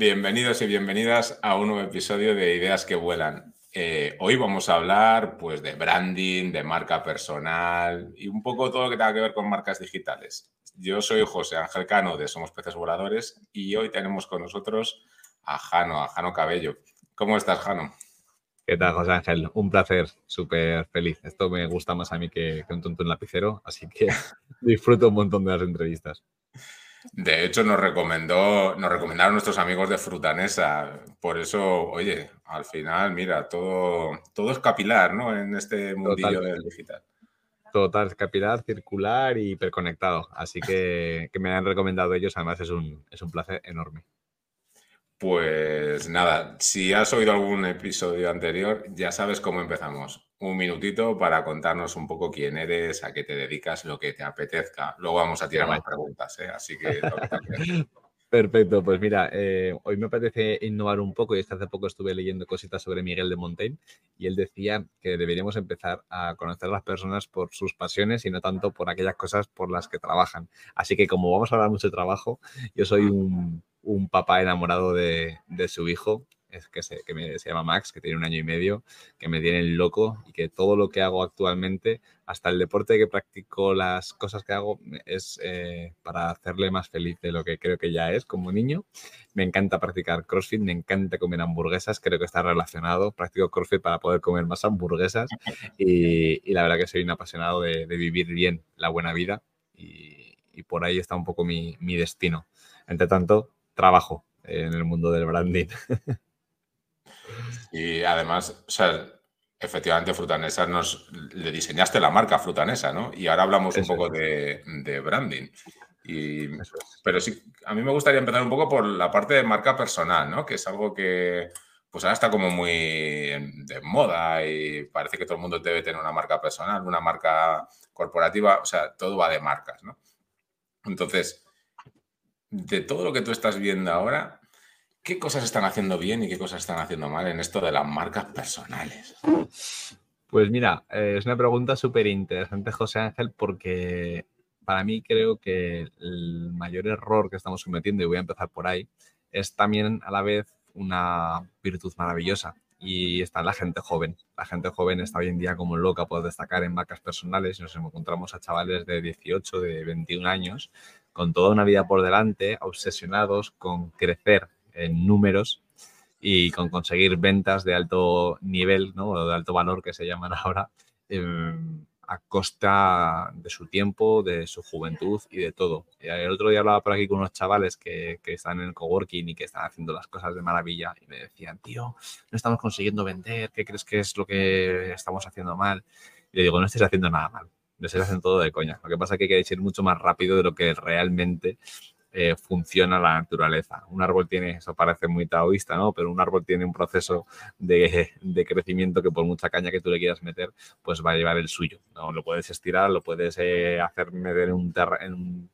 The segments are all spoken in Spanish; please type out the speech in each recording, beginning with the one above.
Bienvenidos y bienvenidas a un nuevo episodio de Ideas que Vuelan. Eh, hoy vamos a hablar pues, de branding, de marca personal y un poco todo lo que tenga que ver con marcas digitales. Yo soy José Ángel Cano de Somos Peces Voladores y hoy tenemos con nosotros a Jano, a Jano Cabello. ¿Cómo estás, Jano? ¿Qué tal, José Ángel? Un placer, súper feliz. Esto me gusta más a mí que, un tonto en lapicero, así que disfruto un montón de las entrevistas. De hecho, nos recomendó, nos recomendaron nuestros amigos de Frutanesa. Por eso, oye, al final, mira, todo, todo es capilar, ¿no? En este mundillo del digital. Total, capilar, circular y hiperconectado. Así que que me han recomendado ellos, además es un, es un placer enorme. Pues nada, si has oído algún episodio anterior, ya sabes cómo empezamos. Un minutito para contarnos un poco quién eres, a qué te dedicas, lo que te apetezca. Luego vamos a tirar más preguntas, ¿eh? así que... Perfecto, pues mira, eh, hoy me apetece innovar un poco y hace poco estuve leyendo cositas sobre Miguel de Montaigne y él decía que deberíamos empezar a conocer a las personas por sus pasiones y no tanto por aquellas cosas por las que trabajan. Así que como vamos a hablar mucho de trabajo, yo soy un un papá enamorado de, su hijo, es que, se, que se llama Max, que tiene un año y medio, que me tiene loco y que todo lo que hago actualmente, hasta el deporte que practico, las cosas que hago, es eh, para hacerle más feliz de lo que creo que ya es como niño. Me encanta practicar CrossFit, me encanta comer hamburguesas, creo que está relacionado. Practico CrossFit para poder comer más hamburguesas y, la verdad que soy un apasionado de, vivir bien la buena vida y, por ahí está un poco mi, mi destino. Entre tanto, trabajo en el mundo del branding. Y además, o sea, efectivamente Frutanesa nos le diseñaste la marca Frutanesa, ¿no? Y ahora hablamos un poco de, branding. Y, Pero sí, a mí me gustaría empezar un poco por la parte de marca personal, ¿no? Que es algo que pues ahora está como muy de moda y parece que todo el mundo debe tener una marca personal, una marca corporativa, o sea, todo va de marcas, ¿no? Entonces, de todo lo que tú estás viendo ahora, ¿qué cosas están haciendo bien y qué cosas están haciendo mal en esto de las marcas personales? Pues mira, eh, es una pregunta súper interesante, José Ángel, porque para mí creo que el mayor error que estamos cometiendo, y voy a empezar por ahí, es también a la vez una virtud maravillosa y está la gente joven. La gente joven está hoy en día como loca por destacar en marcas personales nos encontramos a chavales de 18, de 21 años con toda una vida por delante, obsesionados con crecer en números y con conseguir ventas de alto nivel, ¿no? o de alto valor que se llaman ahora, em, a costa de su tiempo, de su juventud y de todo. El otro día hablaba por aquí con unos chavales que, que, están en el coworking y que están haciendo las cosas de maravilla y me decían, tío, no estamos consiguiendo vender, ¿qué crees que es lo que estamos haciendo mal? Y le digo, no estés haciendo nada mal se hacen todo de coña. Lo que pasa es que hay que ir mucho más rápido de lo que realmente eh, funciona la naturaleza. Un árbol tiene, eso parece muy taoísta, ¿no? Pero un árbol tiene un proceso de, crecimiento que por mucha caña que tú le quieras meter, pues va a llevar el suyo. ¿no? Lo puedes estirar, lo puedes eh, hacer meter en, un en,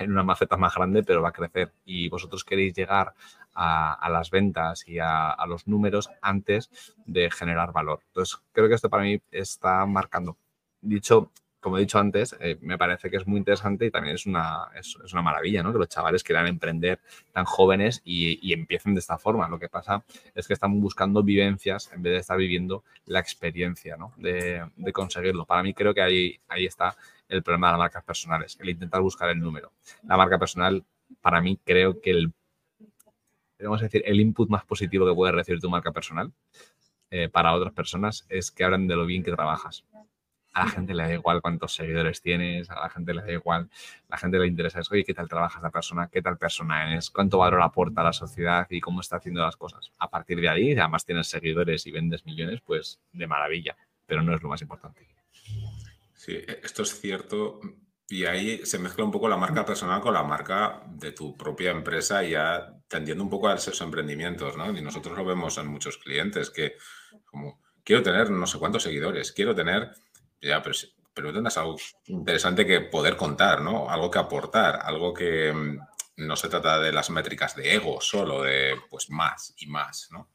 en, una maceta más grande, pero va a crecer. Y vosotros queréis llegar a, las ventas y a los números antes de generar valor. Entonces, creo que esto para mí está marcando. Dicho como he dicho antes, eh, me parece que es muy interesante y también es una, es, una maravilla, ¿no? Que los chavales quieran emprender tan jóvenes y, empiecen de esta forma. Lo que pasa es que están buscando vivencias en vez de estar viviendo la experiencia, ¿no? De, conseguirlo. Para mí creo que ahí, ahí está el problema de las marcas personales, el intentar buscar el número. La marca personal, para mí, creo que el, vamos a decir, el input más positivo que puede recibir tu marca personal eh, para otras personas es que hablan de lo bien que trabajas a la gente le da igual cuántos seguidores tienes, a la gente le da igual, a la gente le interesa es, oye, ¿qué tal trabaja esta persona? ¿Qué tal persona es? ¿Cuánto valor aporta a la sociedad y cómo está haciendo las cosas? A partir de ahí, además tienes seguidores y vendes millones, pues de maravilla, pero no es lo más importante. Sí, e, esto es cierto. Y ahí se mezcla un poco la marca personal con la marca de tu propia empresa, ya tendiendo un poco a esos emprendimientos, ¿no? Y nosotros lo vemos en muchos clientes que, como, quiero tener no sé cuántos seguidores, quiero tener ya, pero, pero tendrás algo interesante que poder contar, ¿no? Algo que aportar, algo que mm, no se trata de las métricas de ego solo, de pues más y más, ¿no?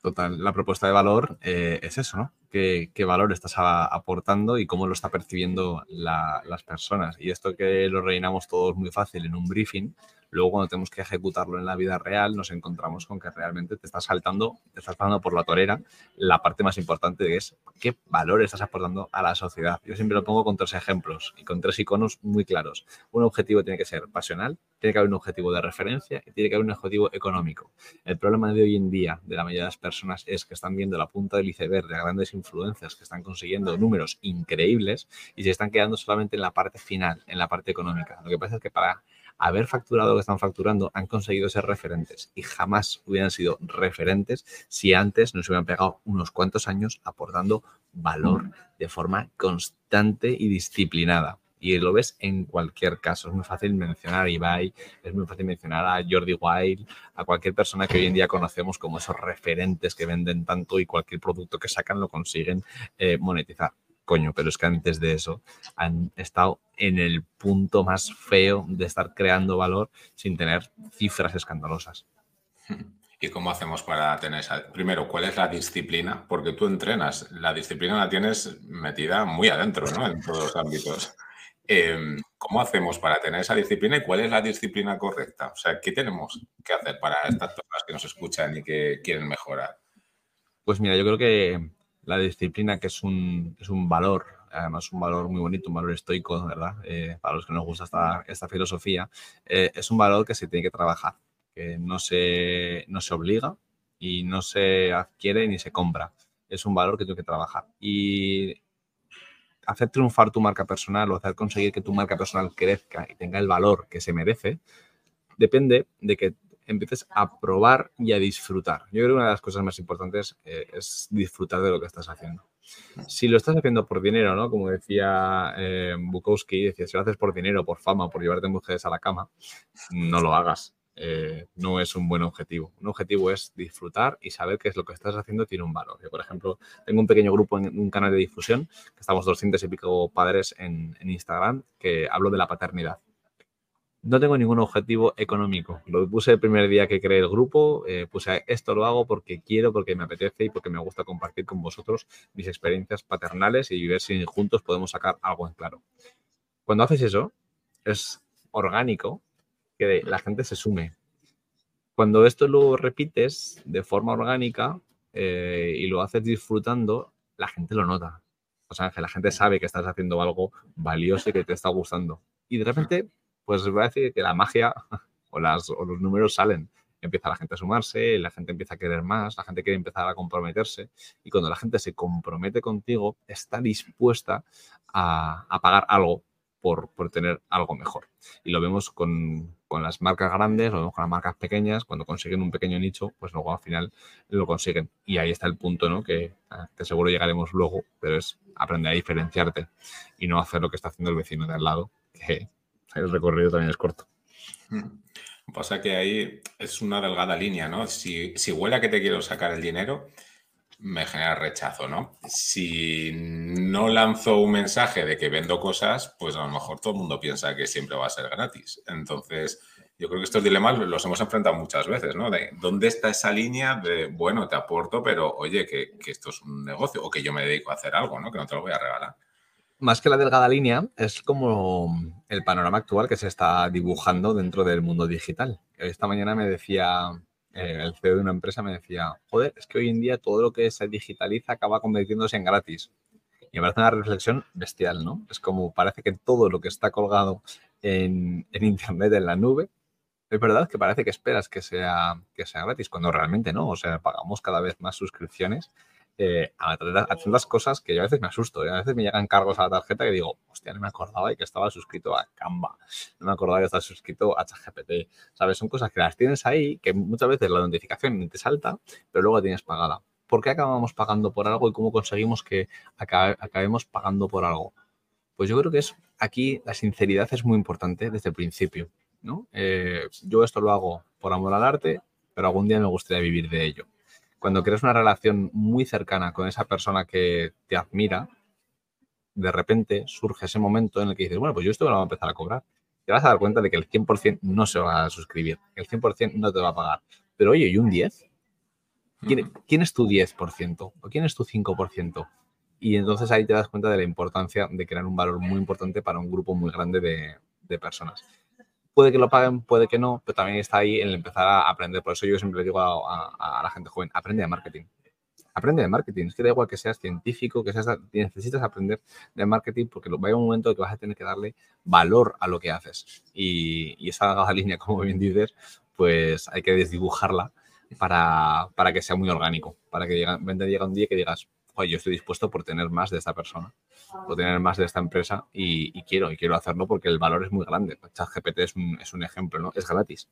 Total, la propuesta de valor eh, es eso, ¿no? ¿Qué, valor estás aportando y cómo lo está percibiendo las personas? Y esto que lo rellenamos todos muy fácil en un briefing, Luego, cuando tenemos que ejecutarlo en la vida real, nos encontramos con que realmente te estás saltando, te estás pasando por la torera la parte más importante es qué valor estás aportando a la sociedad. Yo siempre lo pongo con tres ejemplos y con tres iconos muy claros. Un objetivo tiene que ser pasional, tiene que haber un objetivo de referencia y tiene que haber un objetivo económico. El problema de hoy en día de la mayoría de las personas es que están viendo la punta del iceberg de grandes influencias que están consiguiendo números increíbles y se están quedando solamente en la parte final, en la parte económica. Lo que pasa es que para haber facturado lo que están facturando, han conseguido ser referentes y jamás hubieran sido referentes si antes nos hubieran pegado unos cuantos años aportando valor de forma constante y disciplinada. Y lo ves en cualquier caso. Es muy fácil mencionar a Ibai, es muy fácil mencionar a Jordi Wild, a cualquier persona que hoy en día conocemos como esos referentes que venden tanto y cualquier producto que sacan lo consiguen eh, monetizar coño, pero es que antes de eso han estado en el punto más feo de estar creando valor sin tener cifras escandalosas. ¿Y cómo hacemos para tener esa? Primero, ¿cuál es la disciplina? Porque tú entrenas, la disciplina la tienes metida muy adentro, ¿no? En todos los ámbitos. Em, ¿Cómo hacemos para tener esa disciplina y cuál es la disciplina correcta? O sea, ¿qué tenemos que hacer para estas personas que nos escuchan y que quieren mejorar? Pues mira, yo creo que la disciplina, que es un, es un valor, además un valor muy bonito, un valor estoico, ¿verdad? Eh, para los que nos gusta esta, esta filosofía, eh, es un valor que se tiene que trabajar, que no se, no se obliga y no se adquiere ni se compra. Es un valor que tiene que trabajar. Y hacer triunfar tu marca personal o hacer conseguir que tu marca personal crezca y tenga el valor que se merece, depende de que empieces a probar y a disfrutar. Yo creo que una de las cosas más importantes eh, es disfrutar de lo que estás haciendo. Si lo estás haciendo por dinero, ¿no? Como decía eh, Bukowski, decía, si lo haces por dinero, por fama, por llevarte mujeres a la cama, no lo hagas. Eh, no es un buen objetivo. Un objetivo es disfrutar y saber que es lo que estás haciendo tiene un valor. Yo, por ejemplo, tengo un pequeño grupo en un canal de difusión, que estamos 200 y pico padres en Instagram, que hablo de la paternidad no tengo ningún objetivo económico. Lo puse el primer día que creé el grupo, eh, puse esto lo hago porque quiero, porque me apetece y porque me gusta compartir con vosotros mis experiencias paternales y ver si juntos podemos sacar algo en claro. Cuando haces eso, es orgánico que la gente se sume. Cuando esto lo repites de forma orgánica eh, y lo haces disfrutando, la gente lo nota. O sea, que la gente sabe que estás haciendo algo valioso y que te está gustando. Y de repente pues decir que la magia o, las, o los números salen. Empieza la gente a sumarse, la gente empieza a querer más, la gente quiere empezar a comprometerse y cuando la gente se compromete contigo, está dispuesta a, a pagar algo por, por, tener algo mejor. Y lo vemos con, con, las marcas grandes, lo vemos con las marcas pequeñas, cuando consiguen un pequeño nicho, pues luego al final lo consiguen. Y ahí está el punto, ¿no? Que, ah, que seguro llegaremos luego, pero es aprender a diferenciarte y no hacer lo que está haciendo el vecino de al lado, que el recorrido también es corto. Hmm. Pasa que ahí es una delgada línea, ¿no? Si, si huele a que te quiero sacar el dinero, me genera rechazo, ¿no? Si no lanzo un mensaje de que vendo cosas, pues a lo mejor todo el mundo piensa que siempre va a ser gratis. Entonces, yo creo que estos dilemas los hemos enfrentado muchas veces, ¿no? De dónde está esa línea de, bueno, te aporto, pero oye, que, que esto es un negocio o que yo me dedico a hacer algo, ¿no? Que no te lo voy a regalar más que la delgada línea, es como el panorama actual que se está dibujando dentro del mundo digital. Esta mañana me decía, eh, el CEO de una empresa me decía, joder, es que hoy en día todo lo que se digitaliza acaba convirtiéndose en gratis. Y me parece una reflexión bestial, ¿no? Es como parece que todo lo que está colgado en, en Internet, en la nube, es verdad que parece que esperas que sea, que sea gratis, cuando realmente no. O sea, pagamos cada vez más suscripciones eh, haciendo las cosas que yo a veces me asusto. ¿eh? A veces me llegan cargos a la tarjeta que digo, hostia, no me acordaba de que estaba suscrito a Canva, no me acordaba de que estaba suscrito a ChatGPT. ¿Sabes? Son cosas que las tienes ahí, que muchas veces la notificación te salta, pero luego la tienes pagada. ¿Por qué acabamos pagando por algo y cómo conseguimos que acabemos pagando por algo? Pues yo creo que es aquí la sinceridad es muy importante desde el principio. ¿no? Eh, yo esto lo hago por amor al arte, pero algún día me gustaría vivir de ello cuando creas una relación muy cercana con esa persona que te admira, de repente surge ese momento en el que dices, bueno, pues yo esto me lo voy a empezar a cobrar. Te vas a dar cuenta de que el 100% no se va a suscribir, el 100% no te va a pagar. Pero oye, ¿y un 10? ¿Quién, ¿quién es tu 10%? ¿O quién es tu 5%? Y entonces ahí te das cuenta de la importancia de crear un valor muy importante para un grupo muy grande de, de personas. Puede que lo paguen, puede que no, pero también está ahí el empezar a aprender. Por eso yo siempre le digo a, la gente joven, aprende de marketing. Aprende de marketing. Es que da igual que seas científico, que seas, necesitas aprender de marketing porque va a haber un momento que vas a tener que darle valor a lo que haces. Y, y esa línea, como bien dices, pues hay que desdibujarla para, para que sea muy orgánico, para que llegue, llega un día que digas, oye, yo estoy dispuesto por tener más de esta persona, por tener más de esta empresa y, quiero, y quiero hacerlo porque el valor es muy grande. ChatGPT es un, es un ejemplo, ¿no? Es gratis.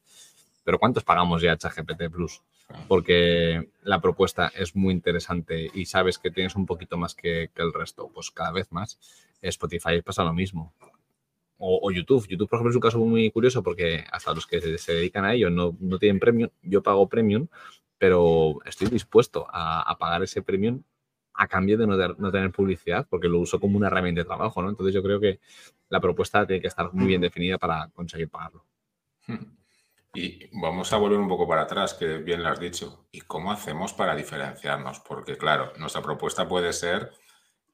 Pero ¿cuántos pagamos ya ChatGPT Plus? Porque la propuesta es muy interesante y sabes que tienes un poquito más que, que el resto. Pues cada vez más. Spotify pasa lo mismo o, YouTube. YouTube, por ejemplo, es un caso muy curioso porque hasta los que se, dedican a ello no, no, tienen premium. Yo pago premium, pero estoy dispuesto a, pagar ese premium a cambio de no, tener publicidad porque lo uso como una herramienta de trabajo, ¿no? Entonces yo creo que la propuesta tiene que estar muy bien definida para conseguir pagarlo. Y vamos a volver un poco para atrás, que bien lo has dicho. ¿Y cómo hacemos para diferenciarnos? Porque claro, nuestra propuesta puede ser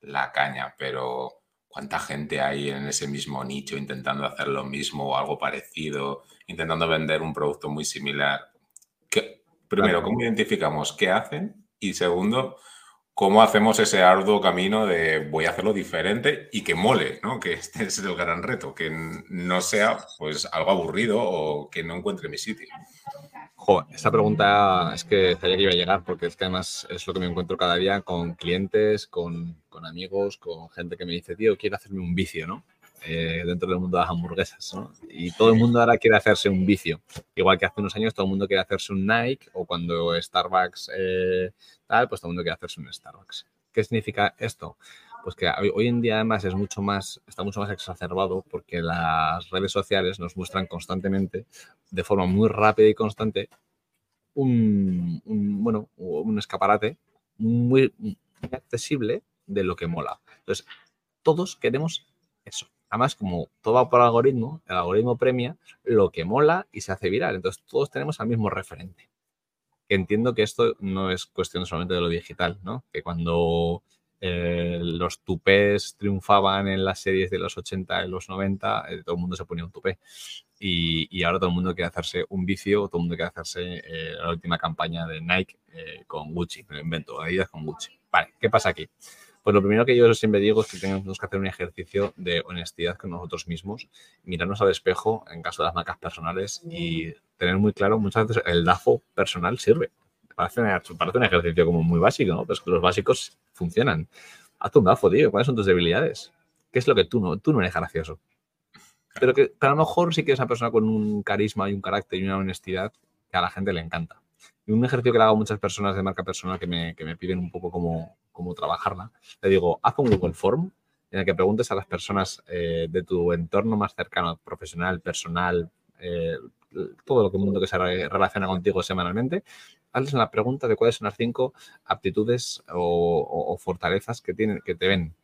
la caña, pero cuánta gente hay en ese mismo nicho intentando hacer lo mismo o algo parecido, intentando vender un producto muy similar. primero, ¿cómo identificamos qué hacen? Y segundo, ¿cómo hacemos ese arduo camino de voy a hacerlo diferente y que mole, ¿no? Que este es el gran reto, que no sea pues algo aburrido o que no encuentre mi sitio. Esa pregunta es que sabía que iba a llegar porque es que además es lo que me encuentro cada día con clientes, con, con amigos, con gente que me dice, tío, quiero hacerme un vicio, ¿no? Eh, dentro del mundo de las hamburguesas, ¿no? Y todo el mundo ahora quiere hacerse un vicio. Igual que hace unos años todo el mundo quiere hacerse un Nike o cuando Starbucks eh, tal, pues todo el mundo quiere hacerse un Starbucks. ¿Qué significa esto? Pues que hoy en día además es mucho más, está mucho más exacerbado porque las redes sociales nos muestran constantemente, de forma muy rápida y constante, un, bueno, un escaparate muy accesible de lo que mola. Entonces, todos queremos eso. Además, como todo va por algoritmo, el algoritmo premia lo que mola y se hace viral. Entonces, todos tenemos al mismo referente. entiendo que esto no es cuestión solamente de lo digital, ¿no? Que cuando eh, los tupés triunfaban en las series de los 80 y los 90, eh, todo el mundo se ponía un tupé. Y, ahora todo el mundo quiere hacerse un vicio, todo el mundo quiere hacerse eh, la última campaña de Nike con Gucci, me lo invento, Adidas con Gucci. Vale, ¿qué pasa aquí? Pues lo primero que yo siempre digo es que tenemos que hacer un ejercicio de honestidad con nosotros mismos, mirarnos al espejo en caso de las marcas personales y tener muy claro, muchas veces el DAFO personal sirve. Parece, un ejercicio como muy básico, ¿no? Pero es que los básicos funcionan. Haz un DAFO, tío. ¿Cuáles son tus debilidades? ¿Qué es lo que tú no, tú no eres gracioso? Pero que a lo mejor sí que es una persona con un carisma y un carácter y una honestidad que a la gente le encanta. Un ejercicio que le hago a muchas personas de marca personal que me, que me piden un poco cómo, cómo, trabajarla, le digo, haz un Google Form en el que preguntes a las personas eh, de tu entorno más cercano, profesional, personal, eh, todo lo que el mundo que se relaciona contigo semanalmente, hazles una pregunta de cuáles son las cinco aptitudes o, fortalezas que, tienen, que te ven.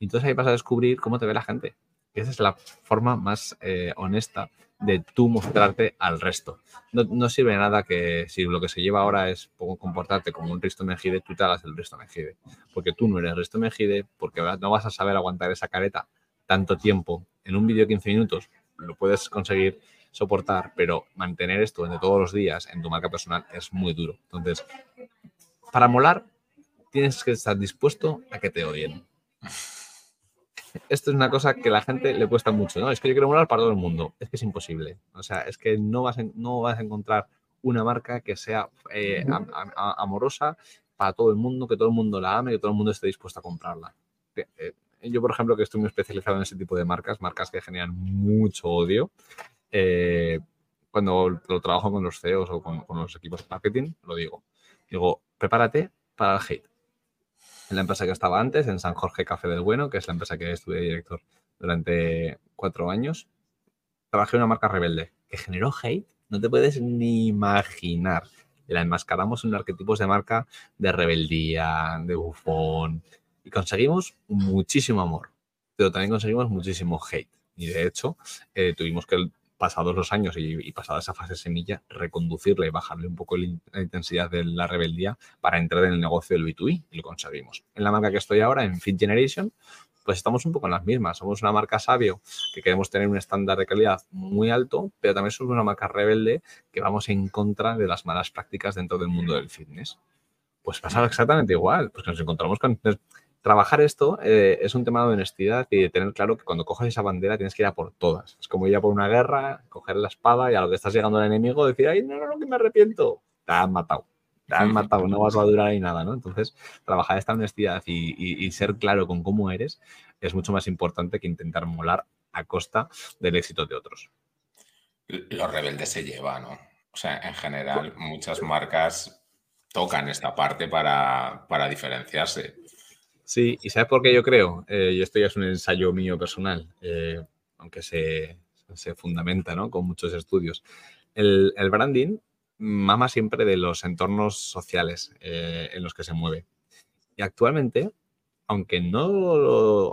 Entonces ahí vas a descubrir cómo te ve la gente. Esa es la forma más eh, honesta de tú mostrarte al resto. No, sirve de nada que si lo que se lleva ahora es comportarte como un Risto Mejide, tú te hagas el Risto Mejide. Porque tú no eres Risto Mejide, porque no vas a saber aguantar esa careta tanto tiempo. En un vídeo de 15 minutos lo puedes conseguir soportar, pero mantener esto durante todos los días en tu marca personal es muy duro. Entonces, para molar, tienes que estar dispuesto a que te odien esto es una cosa que a la gente le cuesta mucho, ¿no? Es que yo quiero molar para todo el mundo. Es que es imposible. O sea, es que no vas, a, no vas a encontrar una marca que sea eh, amorosa para todo el mundo, que todo el mundo la ame, que todo el mundo esté dispuesto a comprarla. Eh, yo, por ejemplo, que estoy muy especializado en ese tipo de marcas, marcas que generan mucho odio, eh, cuando lo trabajo con los CEOs o con, con los equipos de marketing, lo digo. Digo, prepárate para el hate en la empresa que estaba antes, en San Jorge Café del Bueno, que es la empresa que estuve director durante cuatro años. Trabajé en una marca rebelde que generó hate, no te puedes ni imaginar. La enmascaramos en arquetipos de marca de rebeldía, de bufón. Y conseguimos muchísimo amor, pero también conseguimos muchísimo hate. Y de hecho, eh, tuvimos que pasados los años y, pasada esa fase semilla, reconducirle y bajarle un poco la intensidad de la rebeldía para entrar en el negocio del B2B y lo conseguimos. En la marca que estoy ahora, en Fit Generation, pues estamos un poco en las mismas. Somos una marca sabio que queremos tener un estándar de calidad muy alto, pero también somos una marca rebelde que vamos en contra de las malas prácticas dentro del mundo del fitness. Pues pasa exactamente igual, pues nos encontramos con... Trabajar esto eh, es un tema de honestidad y de tener claro que cuando coges esa bandera tienes que ir a por todas. Es como ir a por una guerra, coger la espada y a lo que estás llegando al enemigo decir, ay, no, no, no, que me arrepiento. Te han matado te han matado, no vas a durar ahí nada, ¿no? Entonces, trabajar esta honestidad y, ser claro con cómo eres es mucho más importante que intentar molar a costa del éxito de otros. Los rebeldes se llevan, ¿no? O sea, en general, muchas marcas tocan esta parte para, diferenciarse. Sí, y ¿sabes por qué yo creo? Eh, y esto ya es un ensayo mío personal, eh, aunque se, fundamenta ¿no? con muchos estudios. El, el branding mama siempre de los entornos sociales eh, en los que se mueve. Y actualmente, aunque no,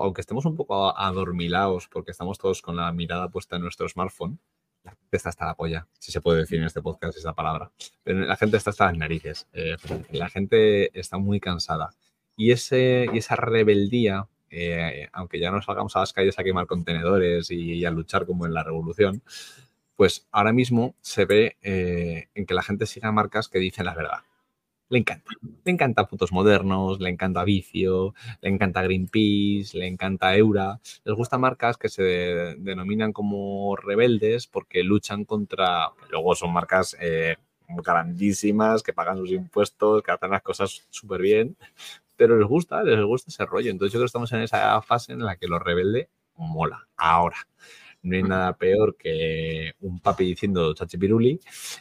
aunque estemos un poco adormilados porque estamos todos con la mirada puesta en nuestro smartphone, la gente está hasta la polla, si se puede decir en este podcast esa palabra. Pero la gente está hasta las narices. Eh, la gente está muy cansada. Y, ese, y esa rebeldía, eh, aunque ya no salgamos a las calles a quemar contenedores y a luchar como en la revolución, pues ahora mismo se ve eh, en que la gente siga marcas que dicen la verdad. Le encanta. Le encanta Putos Modernos, le encanta Vicio, le encanta Greenpeace, le encanta Eura. Les gustan marcas que se denominan como rebeldes porque luchan contra. Luego son marcas eh, grandísimas que pagan sus impuestos, que hacen las cosas súper bien, pero les gusta, les gusta ese rollo. Entonces yo creo que estamos en esa fase en la que lo rebelde mola. Ahora no hay nada peor que un papi diciendo chachipiruli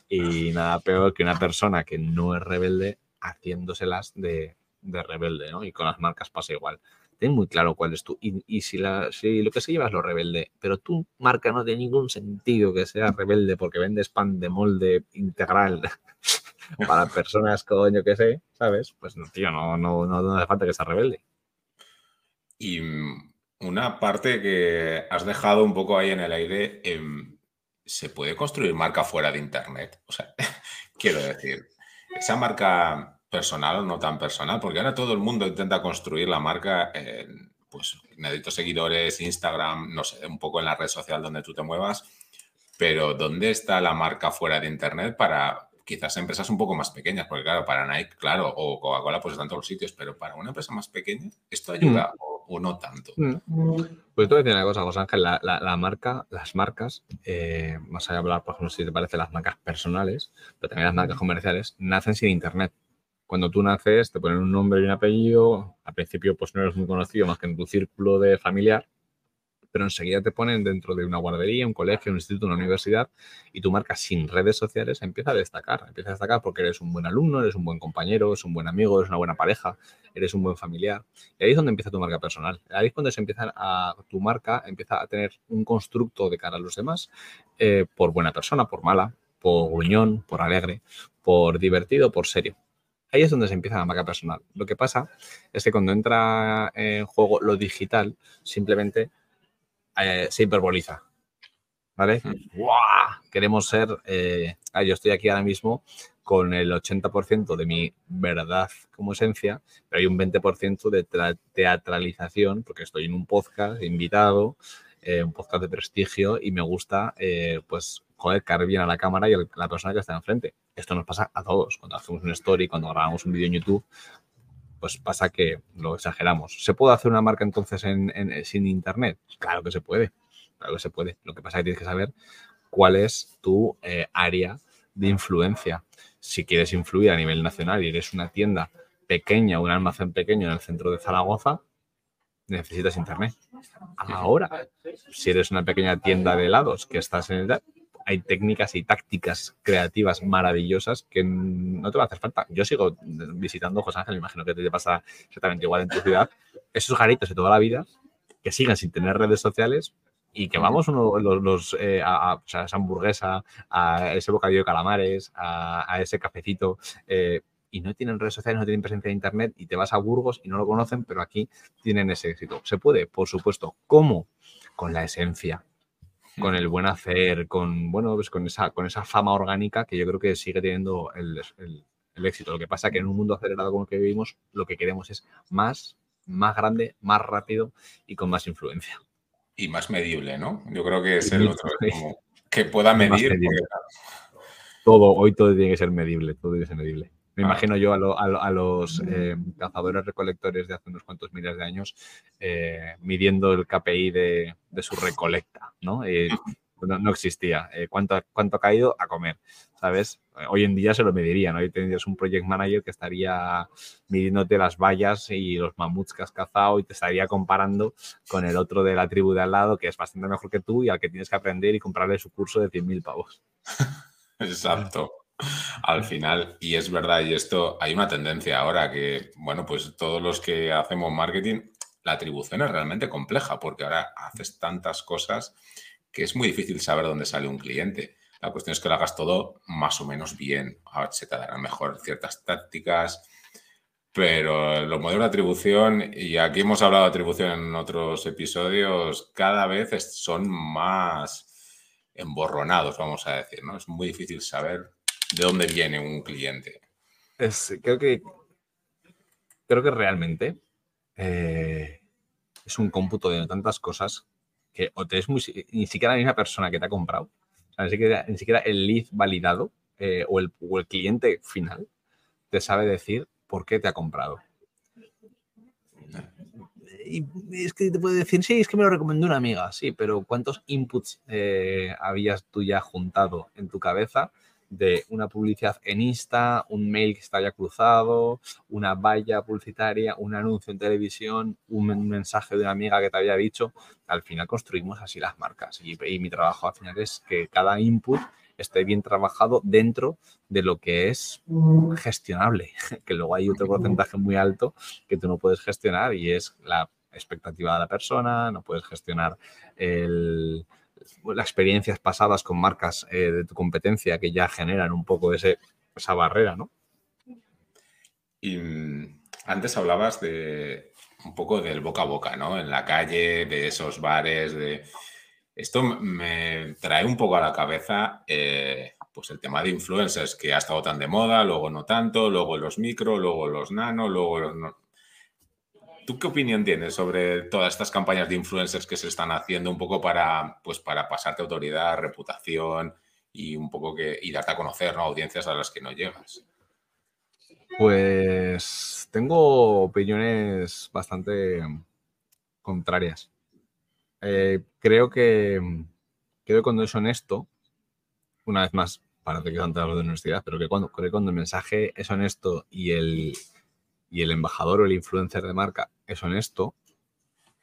y nada peor que una persona que no es rebelde haciéndoselas de, de rebelde, ¿no? Y con las marcas pasa igual. Ten muy claro cuál es tú. Y, si, la, si lo que se lleva es lo rebelde, pero tu marca no tiene ningún sentido que sea rebelde porque vendes pan de molde integral para personas, coño, que sé, ¿sabes? Pues no, tío, no, no, no hace falta que sea rebelde. Y una parte que has dejado un poco ahí en el aire, em, ¿se puede construir marca fuera de Internet? O sea, quiero decir, esa marca personal o no tan personal, porque ahora todo el mundo intenta construir la marca en, pues, necesito seguidores, Instagram, no sé, un poco en la red social donde tú te muevas, pero ¿dónde está la marca fuera de Internet para quizás empresas un poco más pequeñas? Porque claro, para Nike, claro, o Coca-Cola, pues están todos los sitios, pero para una empresa más pequeña, ¿esto ayuda? Mm o no tanto. Mm. Pues te voy a decir una cosa, José Ángel, la, marca, las marcas, eh, más allá de hablar, por ejemplo, si te parece las marcas personales, pero también las marcas comerciales, nacen sin internet. Cuando tú naces, te ponen un nombre y un apellido, al principio pues no eres muy conocido más que en tu círculo de familiar, pero enseguida te ponen dentro de una guardería, un colegio, un instituto, una universidad y tu marca sin redes sociales empieza a destacar. Empieza a destacar porque eres un buen alumno, eres un buen compañero, eres un buen amigo, eres una buena pareja, eres un buen familiar. Y ahí es donde empieza tu marca personal. Ahí es cuando se empieza a, tu marca empieza a tener un constructo de cara a los demás eh, por buena persona, por mala, por gruñón, por alegre, por divertido, por serio. Ahí es donde se empieza la marca personal. Lo que pasa es que cuando entra en juego lo digital, simplemente eh, se hiperboliza. ¿Vale? Queremos ser. Eh, ah, yo estoy aquí ahora mismo con el 80% de mi verdad como esencia, pero hay un 20% de teatralización, porque estoy en un podcast invitado, eh, un podcast de prestigio, y me gusta, pues, joder, caer bien a la cámara y a la persona que está enfrente. Esto nos pasa a todos. Cuando hacemos una story, cuando grabamos un vídeo en YouTube, pues pasa que lo exageramos. ¿Se puede hacer una marca entonces en, sin internet? Claro que se puede, claro que se puede. Lo que pasa es que tienes que saber cuál es tu eh, área de influencia. Si quieres influir a nivel nacional y eres una tienda pequeña, un almacén pequeño en el centro de Zaragoza, necesitas internet. Ahora, si eres una pequeña tienda de helados que estás en el hay técnicas y tácticas creativas maravillosas que no te va a hacer falta. Yo sigo visitando José Ángel, me imagino que te pasa exactamente igual en tu ciudad. Esos garitos de toda la vida que sigan sin tener redes sociales y que vamos uno, los, eh, a, esa hamburguesa, a ese bocadillo de calamares, a, ese cafecito. Eh, y no tienen redes sociales, no tienen presencia de internet y te vas a Burgos y no lo conocen, pero aquí tienen ese éxito. Se puede, por supuesto. ¿Cómo? Con la esencia, con el buen hacer, con, bueno, pues con esa, con esa fama orgánica que yo creo que sigue teniendo el, éxito. Lo que pasa es que en un mundo acelerado como el que vivimos, lo que queremos es más, más grande, más rápido y con más influencia. Y más medible, ¿no? Yo creo que es el otro, que pueda medir. Todo, hoy todo tiene que ser medible, todo tiene que ser medible. Me imagino yo a, los eh, cazadores recolectores de hace unos cuantos miles de años eh, midiendo el KPI de, su recolecta, ¿no? no, existía. Eh, ¿cuánto, ¿Cuánto ha caído? A comer, ¿sabes? Hoy en día se lo medirían. Hoy tendrías un project manager que estaría midiéndote las vallas y los mamuts que has cazado y te estaría comparando con el otro de la tribu de al lado que es bastante mejor que tú y al que tienes que aprender y comprarle su curso de 100.000 pavos. Exacto. Al final, y es verdad, y esto hay una tendencia ahora que, bueno, pues todos los que hacemos marketing, la atribución es realmente compleja porque ahora haces tantas cosas que es muy difícil saber dónde sale un cliente. La cuestión es que lo hagas todo más o menos bien. se te darán mejor ciertas tácticas, pero los modelos de atribución, y aquí hemos hablado de atribución en otros episodios, cada vez son más emborronados, vamos a decir, ¿no? Es muy difícil saber de dónde viene un cliente. Es, creo que creo que realmente eh, es un cómputo de tantas cosas que o te es muy, ni siquiera la misma persona que te ha comprado, ni, siquiera, el lead validado eh, o, el, o el cliente final te sabe decir por qué te ha comprado. Y es que te puede decir, sí, es que me lo recomendó una amiga, sí, pero ¿cuántos inputs eh, habías tú ya juntado en tu cabeza de una publicidad en Insta, un mail que está ya cruzado, una valla publicitaria, un anuncio en televisión, un mensaje de una amiga que te había dicho. Al final construimos así las marcas y, mi trabajo al final es que cada input esté bien trabajado dentro de lo que es gestionable, que luego hay otro porcentaje muy alto que tú no puedes gestionar y es la expectativa de la persona, no puedes gestionar el, las experiencias pasadas con marcas eh, de tu competencia que ya generan un poco ese, esa barrera, ¿no? Y mm, antes hablabas de un poco del boca a boca, ¿no? En la calle, de esos bares, de... Esto me trae un poco a la cabeza eh, pues el tema de influencers que ha estado tan de moda, luego no tanto, luego los micro, luego los nano, luego los... ¿Tú qué opinión tienes sobre todas estas campañas de influencers que se están haciendo un poco para, pues, para pasarte autoridad, reputación y un poco que y darte a conocer ¿no? audiencias a las que no llegas? Pues tengo opiniones bastante contrarias. Eh, creo que creo cuando es honesto, una vez más, parece que antes de honestidad, pero que cuando, creo que cuando el mensaje es honesto y el, y el embajador o el influencer de marca es honesto,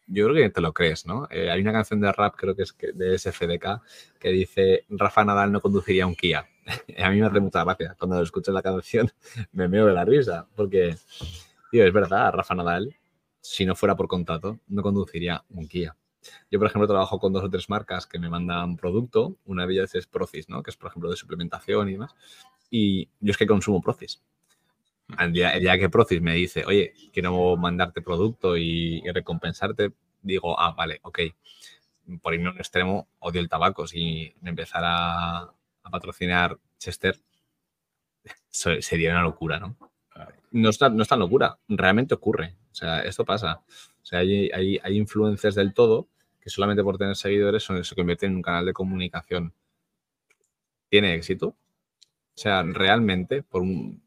yo creo que te lo crees, ¿no? Eh, hay una canción de rap, creo que es de SFDK, que dice Rafa Nadal no conduciría un Kia. a mí me hace mucha gracia. Cuando escucho la canción me meo de la risa, porque, tío, es verdad, Rafa Nadal, si no fuera por contrato, no conduciría un Kia. Yo, por ejemplo, trabajo con dos o tres marcas que me mandan producto. Una de ellas es Procis, ¿no? Que es, por ejemplo, de suplementación y demás. Y yo es que consumo Procis. El día, que Procis me dice, oye, quiero mandarte producto y, recompensarte, digo, ah, vale, ok. Por irme a un extremo, odio el tabaco. Si me empezara a, patrocinar Chester, sería una locura, ¿no? No es, no es tan locura, realmente ocurre. O sea, esto pasa. O sea, hay, hay, hay influencers del todo que solamente por tener seguidores son, se convierten en un canal de comunicación. ¿Tiene éxito? O sea, realmente, por un,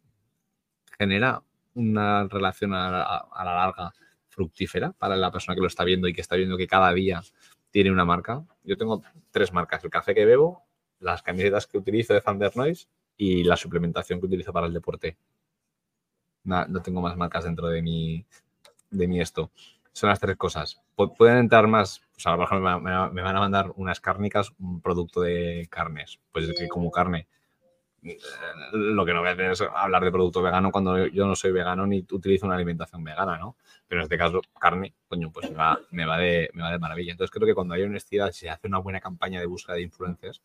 genera una relación a, la larga fructífera para la persona que lo está viendo y que está viendo que cada día tiene una marca. Yo tengo tres marcas, el café que bebo, las camisetas que utilizo de Thunder Noise y la suplementación que utilizo para el deporte. No, tengo más marcas dentro de mi, de mi esto. Son las tres cosas. Pueden entrar más, pues a lo mejor me, me van a mandar unas cárnicas, un producto de carnes, pues que como carne lo que no voy a hacer es hablar de producto vegano cuando yo no soy vegano ni utilizo una alimentación vegana, ¿no? Pero en este caso, carne, coño, pues me va, me va, de, me va de maravilla. Entonces creo que cuando hay honestidad, si se hace una buena campaña de búsqueda de influencias,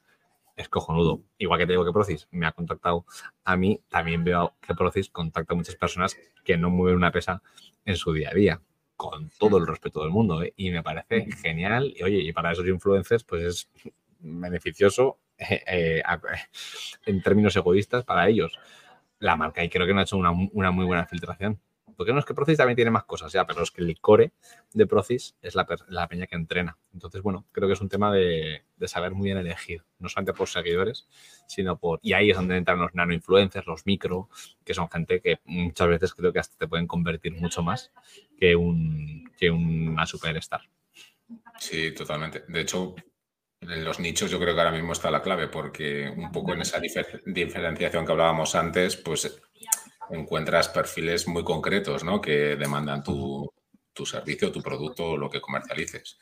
es cojonudo. Igual que te digo que Procis me ha contactado a mí, también veo que Procis contacta a muchas personas que no mueven una pesa en su día a día, con todo el respeto del mundo, ¿eh? Y me parece genial. Y oye, y para esos influencers, pues es beneficioso eh, eh, en términos egoístas para ellos. La marca y creo que no ha hecho una, muy buena filtración. Porque no es que Procis también tiene más cosas, ya, pero es que el core de Procis es la, peña que entrena. Entonces, bueno, creo que es un tema de, saber muy bien elegir, no solamente por seguidores, sino por... Y ahí es donde entran los nano influencers, los micro, que son gente que muchas veces creo que hasta te pueden convertir mucho más que, un, que una superstar. Sí, totalmente. De hecho, en los nichos yo creo que ahora mismo está la clave, porque un poco en esa diferenciación que hablábamos antes, pues encuentras perfiles muy concretos, ¿no? Que demandan tu, servicio, tu producto lo que comercialices.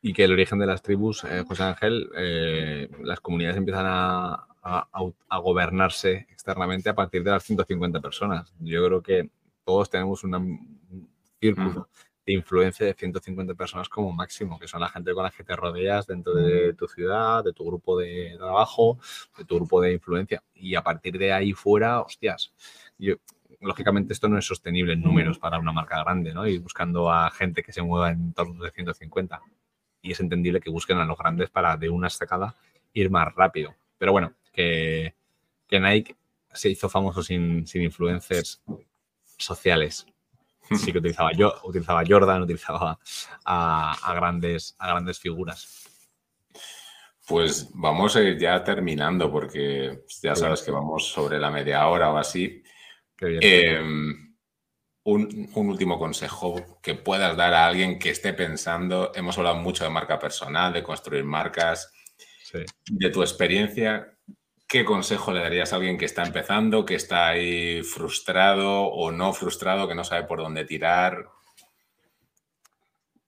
Y que el origen de las tribus, eh, José Ángel, eh, las comunidades empiezan a, gobernarse externamente a partir de las 150 personas. Yo creo que todos tenemos un círculo de influencia de 150 personas como máximo, que son la gente con la que te rodeas dentro de tu ciudad, de tu grupo de trabajo, de tu grupo de influencia. Y a partir de ahí fuera, hostias, yo, lógicamente esto no es sostenible en números para una marca grande, ¿no? Y buscando a gente que se mueva en torno de 150. Y es entendible que busquen a los grandes para de una estacada ir más rápido. Pero bueno, que, que Nike se hizo famoso sin, sin influencers sociales sí que utilizaba yo, utilizaba Jordan, utilizaba a, grandes, a grandes figuras. Pues vamos a ir ya terminando porque ya sabes que vamos sobre la media hora o así. Em, un, último consejo que puedas dar a alguien que esté pensando, hemos hablado mucho de marca personal, de construir marcas, de tu experiencia, ¿Qué consejo le darías a alguien que está empezando, que está ahí frustrado o no frustrado, que no sabe por dónde tirar?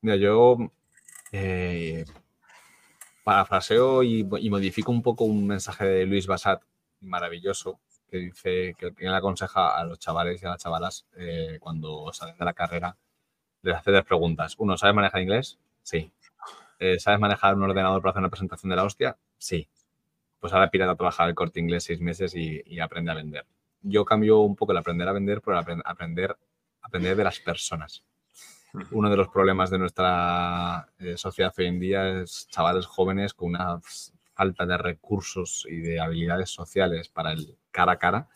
Mira, yo eh, parafraseo y, modifico un poco un mensaje de Luis Basat maravilloso que dice que, le aconseja a los chavales y a las chavalas eh, cuando salen de la carrera, les hace tres preguntas. Uno, ¿sabes manejar inglés? Sí. Eh, ¿Sabes manejar un ordenador para hacer una presentación de la hostia? Sí pues ahora pirata a trabajar el corte inglés seis meses y, aprende a vender. Yo cambio un poco el aprender a vender por aprender, aprender de las personas. Uno de los problemas de nuestra eh, sociedad hoy en día es chavales jóvenes con una falta de recursos y de habilidades sociales para el cara a cara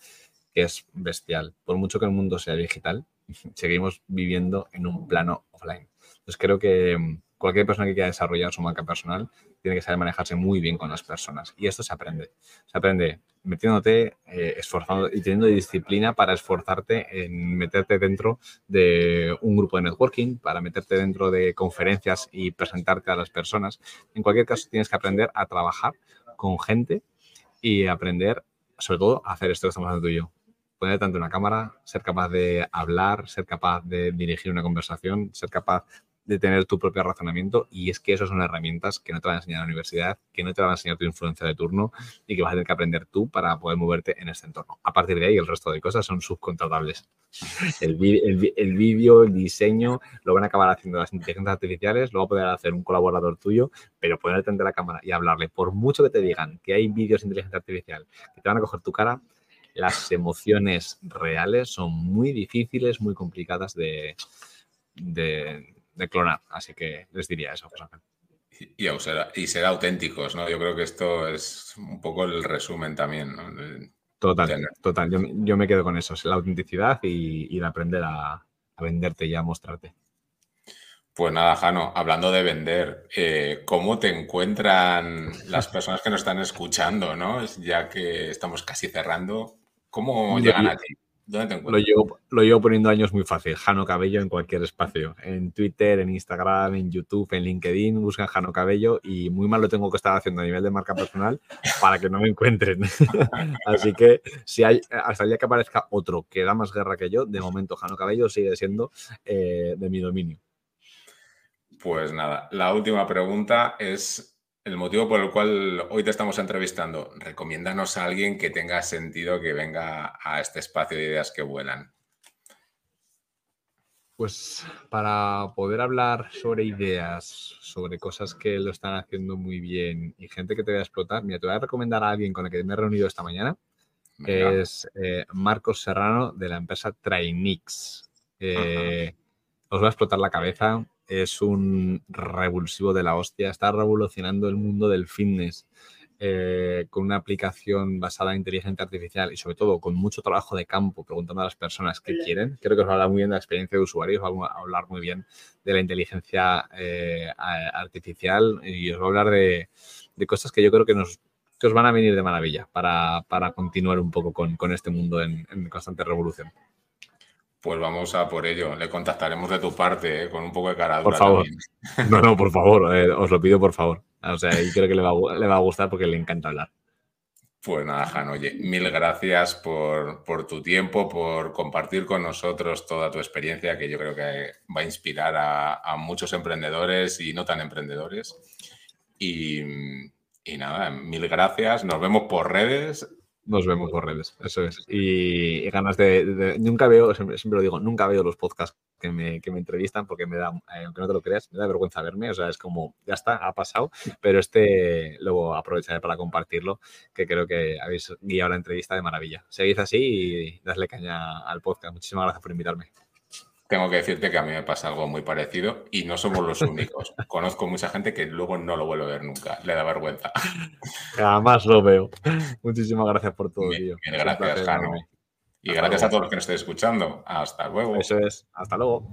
que es bestial. Por mucho que el mundo sea digital, seguimos viviendo en un plano offline. Entonces creo que mm, cualquier persona que quiera desarrollar su marca personal tiene que saber manejarse muy bien con las personas. Y esto se aprende. Se aprende metiéndote, eh, esforzando y teniendo disciplina para esforzarte en meterte dentro de un grupo de networking, para meterte dentro de conferencias y presentarte a las personas. En cualquier caso, tienes que aprender a trabajar con gente y aprender, sobre todo, a hacer esto que estamos haciendo tú y yo. Poner tanto una cámara, ser capaz de hablar, ser capaz de dirigir una conversación, ser capaz de tener tu propio razonamiento y es que esas son herramientas que no te van a enseñar la universidad, que no te van a enseñar tu influencia de turno y que vas a tener que aprender tú para poder moverte en este entorno. A partir de ahí, el resto de cosas son subcontratables. El, vídeo, el, diseño, lo van a acabar haciendo las inteligencias artificiales, lo va a poder hacer un colaborador tuyo, pero ponerte ante la cámara y hablarle, por mucho que te digan que hay vídeos de inteligencia artificial que te van a coger tu cara, las emociones reales son muy difíciles, muy complicadas de, de, de clonar. Así que les diría eso. Y, y, ser auténticos, ¿no? Yo creo que esto es un poco el resumen también, ¿no? total, total. Yo, me quedo con eso, la autenticidad y, y aprender a, venderte y a mostrarte. Pues nada, Jano, hablando de vender, eh, ¿cómo te encuentran las personas que nos están escuchando, ¿no? Ya que estamos casi cerrando, ¿cómo llegan a ti? Lo llevo, poniendo años muy fácil. Jano Cabello en cualquier espacio. En Twitter, en Instagram, en YouTube, en LinkedIn. Buscan Jano Cabello y muy mal lo tengo que estar haciendo a nivel de marca personal para que no me encuentren. Así que si hay, hasta el día que aparezca otro que da más guerra que yo, de momento Jano Cabello sigue siendo eh, de mi dominio. Pues nada, la última pregunta es el motivo por el cual hoy te estamos entrevistando, recomiéndanos a alguien que tenga sentido que venga a este espacio de ideas que vuelan. Pues para poder hablar sobre ideas, sobre cosas que lo están haciendo muy bien y gente que te va a explotar, mira, te voy a recomendar a alguien con el que me he reunido esta mañana, es eh, Marcos Serrano de la empresa Trainix. Eh, os va a explotar la cabeza es un revulsivo de la hostia, está revolucionando el mundo del fitness. eh, con una aplicación basada en inteligencia artificial y sobre todo con mucho trabajo de campo, preguntando a las personas qué quieren. Creo que os va a hablar muy bien de la experiencia de usuario, os va a hablar muy bien de la inteligencia eh, artificial y os va a hablar de, cosas que yo creo que nos os van a venir de maravilla para, continuar un poco con, este mundo en, constante revolución. Pues vamos a por ello. Le contactaremos de tu parte, eh, con un poco de cara Por favor. No, no, por favor. os lo pido, por favor. O sea, y creo que le va, le va a gustar porque le encanta hablar. Pues nada, Han, oye, mil gracias por, tu tiempo, por compartir con nosotros toda tu experiencia, que yo creo que va a inspirar a, muchos emprendedores y no tan emprendedores. Y, y, nada, mil gracias. Nos vemos por redes nos vemos por redes, eso es. Y, ganas de, Nunca veo, siempre, lo digo, nunca veo los podcasts que me, que me entrevistan porque me da, eh, aunque no te lo creas, me da vergüenza verme. O sea, es como, ya está, ha pasado. Pero este luego aprovecharé para compartirlo, que creo que habéis guiado la entrevista de maravilla. Seguid así y dadle caña al podcast. Muchísimas gracias por invitarme tengo que decirte que a mí me pasa algo muy parecido y no somos los únicos. Conozco mucha gente que luego no lo vuelve a ver nunca, le da vergüenza. Jamás lo veo. Muchísimas gracias por todo, tío. gracias, Jano. Y gracias a todos los que nos estén escuchando. Hasta luego. Eso es. Hasta luego.